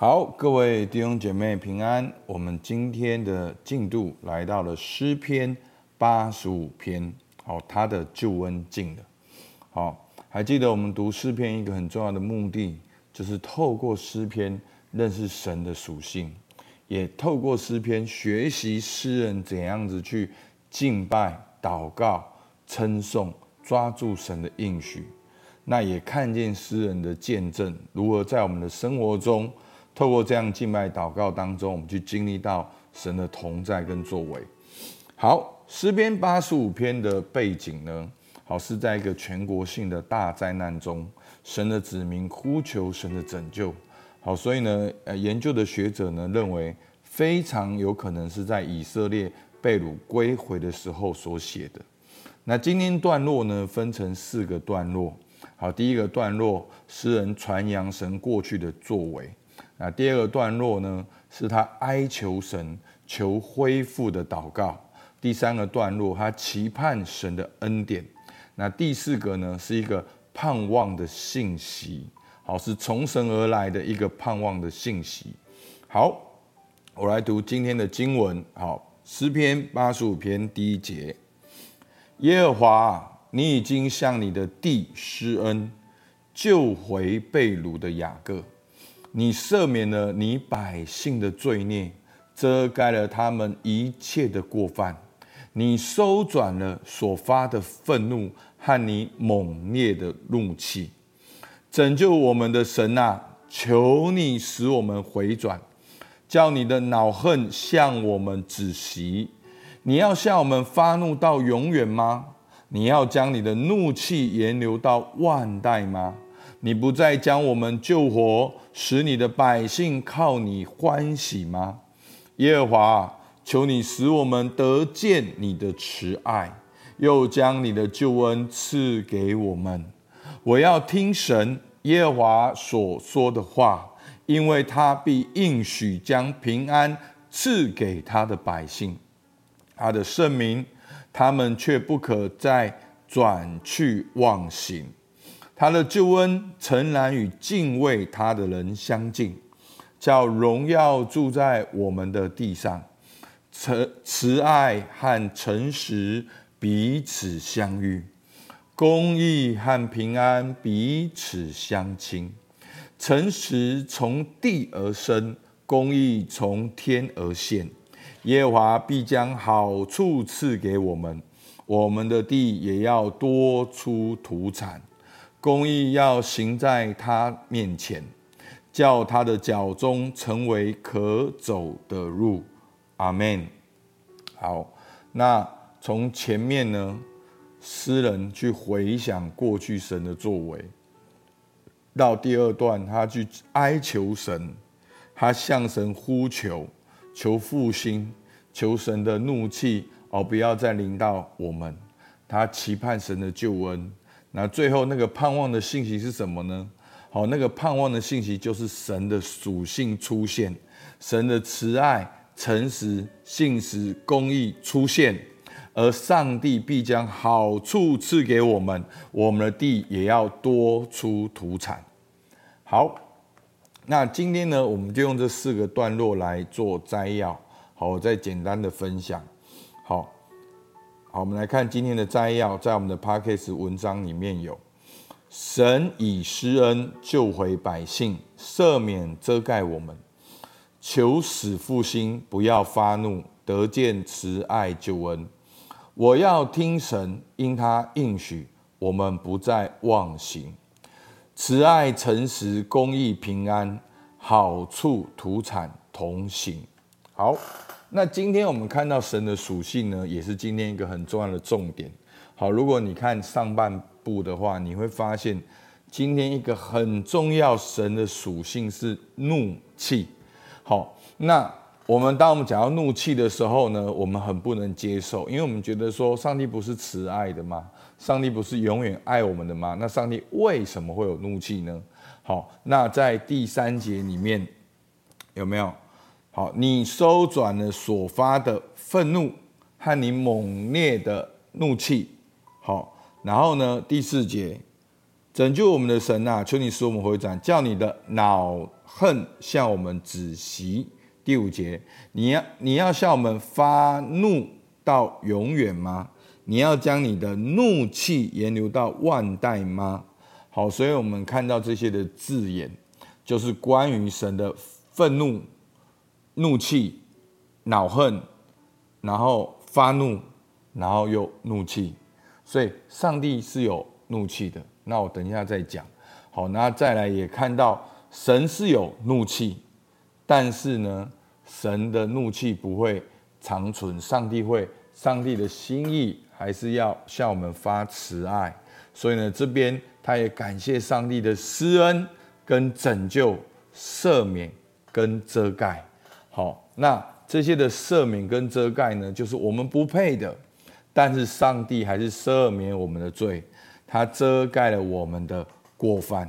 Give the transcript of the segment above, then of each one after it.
好，各位弟兄姐妹平安。我们今天的进度来到了诗篇八十五篇。好，他的救恩进了。好，还记得我们读诗篇一个很重要的目的，就是透过诗篇认识神的属性，也透过诗篇学习诗人怎样子去敬拜、祷告、称颂、抓住神的应许。那也看见诗人的见证，如何在我们的生活中。透过这样静脉祷告当中，我们去经历到神的同在跟作为。好，诗篇八十五篇的背景呢，好是在一个全国性的大灾难中，神的子民呼求神的拯救。好，所以呢，呃，研究的学者呢认为，非常有可能是在以色列被掳归回的时候所写的。那今天段落呢，分成四个段落。好，第一个段落，诗人传扬神过去的作为。那第二个段落呢，是他哀求神求恢复的祷告；第三个段落，他期盼神的恩典；那第四个呢，是一个盼望的信息，好，是从神而来的一个盼望的信息。好，我来读今天的经文。好，诗篇八十五篇第一节：耶和华，你已经向你的地施恩，救回被掳的雅各。你赦免了你百姓的罪孽，遮盖了他们一切的过犯。你收转了所发的愤怒和你猛烈的怒气，拯救我们的神啊！求你使我们回转，叫你的恼恨向我们止息。你要向我们发怒到永远吗？你要将你的怒气延留到万代吗？你不再将我们救活，使你的百姓靠你欢喜吗？耶和华，求你使我们得见你的慈爱，又将你的救恩赐给我们。我要听神耶和华所说的话，因为他必应许将平安赐给他的百姓，他的圣名，他们却不可再转去忘形。他的救恩诚然与敬畏他的人相近，叫荣耀住在我们的地上，慈慈爱和诚实彼此相遇，公义和平安彼此相亲。诚实从地而生，公义从天而现。耶和华必将好处赐给我们，我们的地也要多出土产。公义要行在他面前，叫他的脚踪成为可走的路。阿门。好，那从前面呢，诗人去回想过去神的作为，到第二段他去哀求神，他向神呼求，求复兴，求神的怒气哦不要再临到我们，他期盼神的救恩。那最后那个盼望的信息是什么呢？好，那个盼望的信息就是神的属性出现，神的慈爱、诚实、信实、公义出现，而上帝必将好处赐给我们，我们的地也要多出土产。好，那今天呢，我们就用这四个段落来做摘要。好，我再简单的分享。好。我们来看今天的摘要，在我们的 Podcast 文章里面有：神以施恩救回百姓，赦免遮盖我们，求死复兴，不要发怒，得见慈爱救恩。我要听神，因他应许，我们不再忘形。慈爱、诚实、公义、平安，好处、土产同行。好。那今天我们看到神的属性呢，也是今天一个很重要的重点。好，如果你看上半部的话，你会发现今天一个很重要神的属性是怒气。好，那我们当我们讲到怒气的时候呢，我们很不能接受，因为我们觉得说上帝不是慈爱的吗？上帝不是永远爱我们的吗？那上帝为什么会有怒气呢？好，那在第三节里面有没有？好，你收转了所发的愤怒和你猛烈的怒气。好，然后呢，第四节，拯救我们的神啊，求你使我们回转，叫你的恼恨向我们止息。第五节，你要你要向我们发怒到永远吗？你要将你的怒气延留到万代吗？好，所以我们看到这些的字眼，就是关于神的愤怒、怒气、恼恨，然后发怒，然后又怒气。所以上帝是有怒气的，那我等一下再讲。好，那再来也看到神是有怒气，但是呢，神的怒气不会长存，上帝会，上帝的心意还是要向我们发慈爱。所以呢，这边他也感谢上帝的施恩跟拯救、赦免跟遮盖。好，那这些的赦免跟遮盖呢，就是我们不配的。但是上帝还是赦免我们的罪，他遮盖了我们的过犯。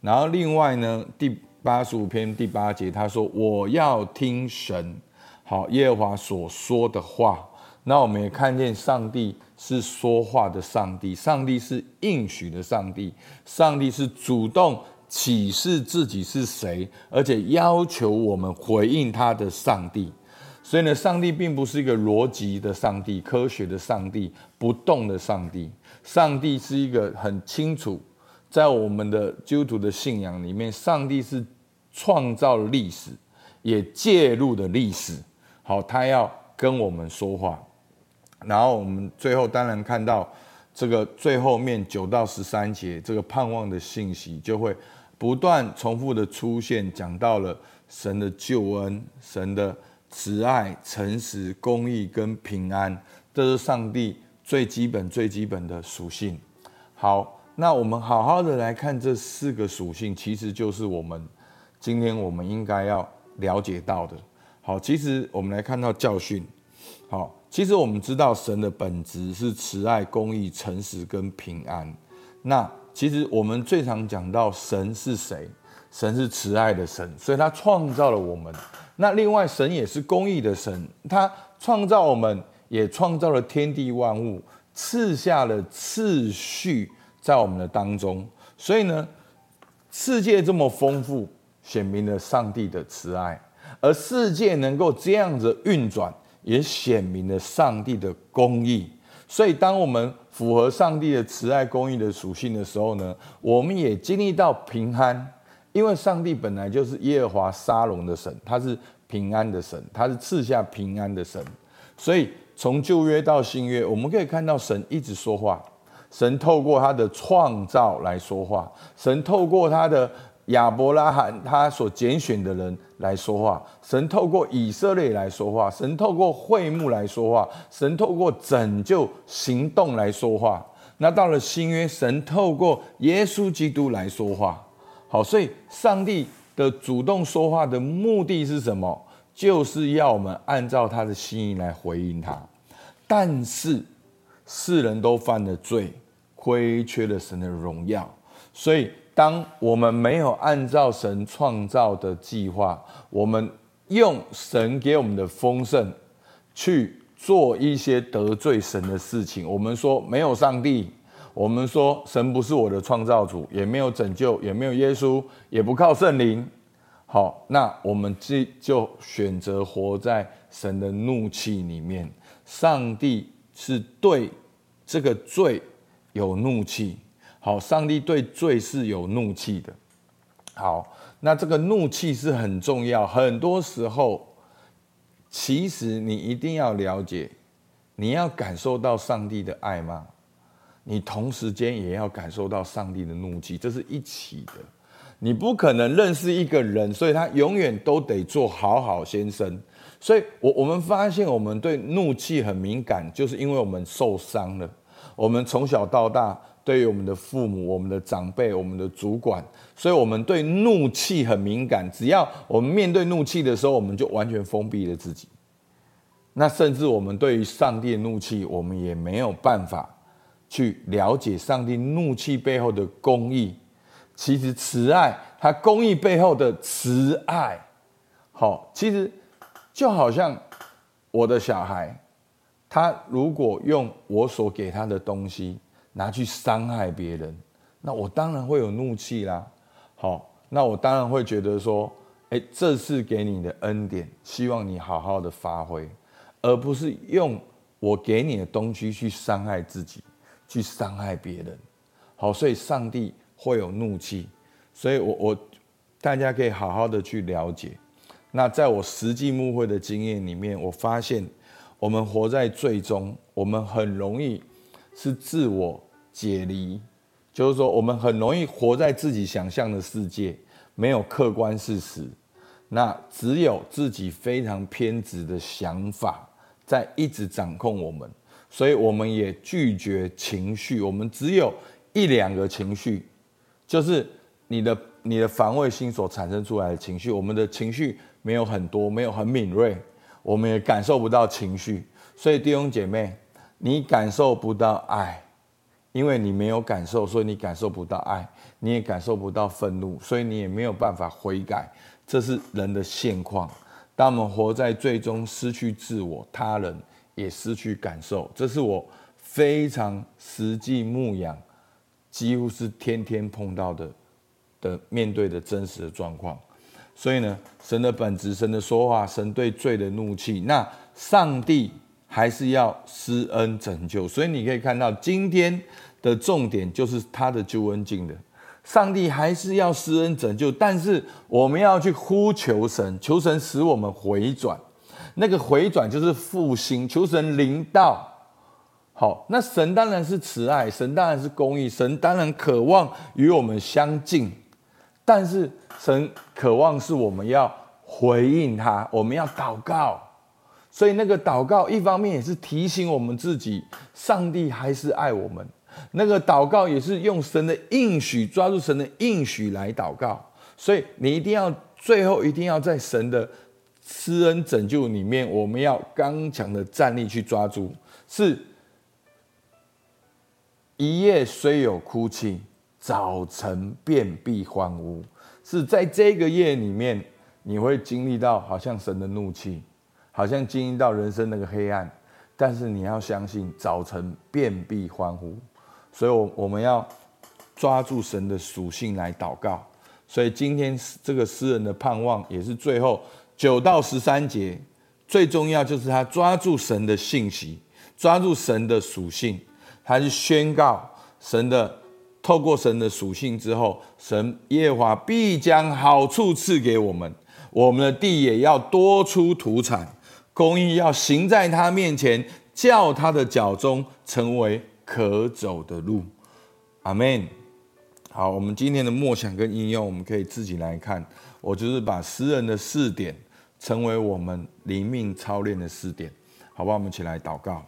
然后另外呢，第八十五篇第八节他说：“我要听神，好耶和华所说的话。”那我们也看见上帝是说话的上帝，上帝是应许的上帝，上帝是主动启示自己是谁，而且要求我们回应他的上帝。所以呢，上帝并不是一个逻辑的上帝、科学的上帝、不动的上帝。上帝是一个很清楚，在我们的基督徒的信仰里面，上帝是创造历史，也介入的历史。好，他要跟我们说话。然后我们最后当然看到这个最后面九到十三节，这个盼望的信息就会不断重复的出现，讲到了神的救恩、神的。慈爱、诚实、公义跟平安，这是上帝最基本、最基本的属性。好，那我们好好的来看这四个属性，其实就是我们今天我们应该要了解到的。好，其实我们来看到教训。好，其实我们知道神的本质是慈爱、公义、诚实跟平安。那其实我们最常讲到神是谁？神是慈爱的神，所以他创造了我们。那另外，神也是公义的神，他创造我们，也创造了天地万物，赐下了次序在我们的当中。所以呢，世界这么丰富，显明了上帝的慈爱；而世界能够这样子运转，也显明了上帝的公义。所以，当我们符合上帝的慈爱、公义的属性的时候呢，我们也经历到平安。因为上帝本来就是耶和华沙龙的神，他是平安的神，他是赐下平安的神。所以从旧约到新约，我们可以看到神一直说话，神透过他的创造来说话，神透过他的亚伯拉罕他所拣选的人来说话，神透过以色列来说话，神透过会幕来说话，神透过拯救行动来说话。那到了新约，神透过耶稣基督来说话。好，所以上帝的主动说话的目的是什么？就是要我们按照他的心意来回应他。但是世人都犯了罪，亏缺了神的荣耀。所以当我们没有按照神创造的计划，我们用神给我们的丰盛去做一些得罪神的事情，我们说没有上帝。我们说神不是我的创造主，也没有拯救，也没有耶稣，也不靠圣灵。好，那我们就就选择活在神的怒气里面。上帝是对这个罪有怒气。好，上帝对罪是有怒气的。好，那这个怒气是很重要。很多时候，其实你一定要了解，你要感受到上帝的爱吗？你同时间也要感受到上帝的怒气，这是一起的。你不可能认识一个人，所以他永远都得做好好先生。所以，我我们发现我们对怒气很敏感，就是因为我们受伤了。我们从小到大，对于我们的父母、我们的长辈、我们的主管，所以我们对怒气很敏感。只要我们面对怒气的时候，我们就完全封闭了自己。那甚至我们对于上帝的怒气，我们也没有办法。去了解上帝怒气背后的公义，其实慈爱，他公义背后的慈爱，好，其实就好像我的小孩，他如果用我所给他的东西拿去伤害别人，那我当然会有怒气啦。好，那我当然会觉得说，哎，这是给你的恩典，希望你好好的发挥，而不是用我给你的东西去伤害自己，去伤害别人。好，所以上帝会有怒气，所以我我大家可以好好的去了解。那在我实际牧会的经验里面，我发现我们活在罪中，我们很容易是自我解离，就是说我们很容易活在自己想象的世界，没有客观事实，那只有自己非常偏执的想法在一直掌控我们，所以我们也拒绝情绪，我们只有。一两个情绪，就是你的你的防卫心所产生出来的情绪。我们的情绪没有很多，没有很敏锐，我们也感受不到情绪。所以弟兄姐妹，你感受不到爱，因为你没有感受，所以你感受不到爱，你也感受不到愤怒，所以你也没有办法悔改。这是人的现况。当我们活在最终失去自我，他人也失去感受。这是我非常实际牧养。几乎是天天碰到的的面对的真实的状况，所以呢，神的本质，神的说话，神对罪的怒气，那上帝还是要施恩拯救。所以你可以看到今天的重点就是他的救恩经的，上帝还是要施恩拯救，但是我们要去呼求神，求神使我们回转，那个回转就是复兴，求神临到。好，那神当然是慈爱，神当然是公义，神当然渴望与我们相近，但是神渴望是我们要回应他，我们要祷告，所以那个祷告一方面也是提醒我们自己，上帝还是爱我们，那个祷告也是用神的应许，抓住神的应许来祷告，所以你一定要最后一定要在神的施恩拯救里面，我们要刚强的站立去抓住，是。一夜虽有哭泣，早晨遍地欢呼。是在这个夜里面，你会经历到好像神的怒气，好像经历到人生那个黑暗。但是你要相信，早晨遍地欢呼。所以，我我们要抓住神的属性来祷告。所以今天这个诗人的盼望，也是最后九到十三节最重要，就是他抓住神的信息，抓住神的属性。他是宣告神的，透过神的属性之后，神耶和华必将好处赐给我们，我们的地也要多出土产，公义要行在他面前，叫他的脚中成为可走的路。阿门。好，我们今天的默想跟应用，我们可以自己来看。我就是把诗人的四点，成为我们灵命操练的四点，好不好？我们一起来祷告。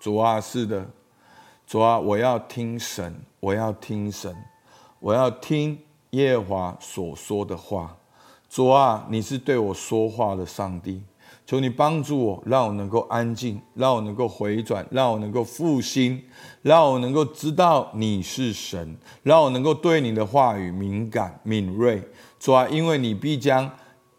主啊，是的。主啊，我要听神，我要听神，我要听耶和华所说的话。主啊，你是对我说话的上帝，求你帮助我，让我能够安静，让我能够回转，让我能够复兴，让我能够知道你是神，让我能够对你的话语敏感敏锐。主啊，因为你必将，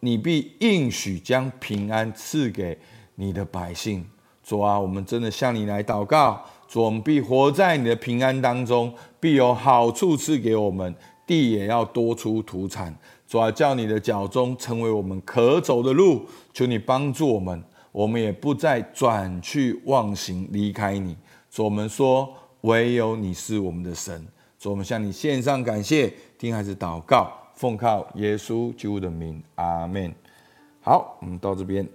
你必应许将平安赐给你的百姓。主啊，我们真的向你来祷告。主，我们必活在你的平安当中，必有好处赐给我们，地也要多出土产。主啊，叫你的脚中成为我们可走的路，求你帮助我们，我们也不再转去忘形离开你。主，我们说唯有你是我们的神。主，我们向你献上感谢，听孩子祷告，奉靠耶稣基督的名，阿门。好，我们到这边。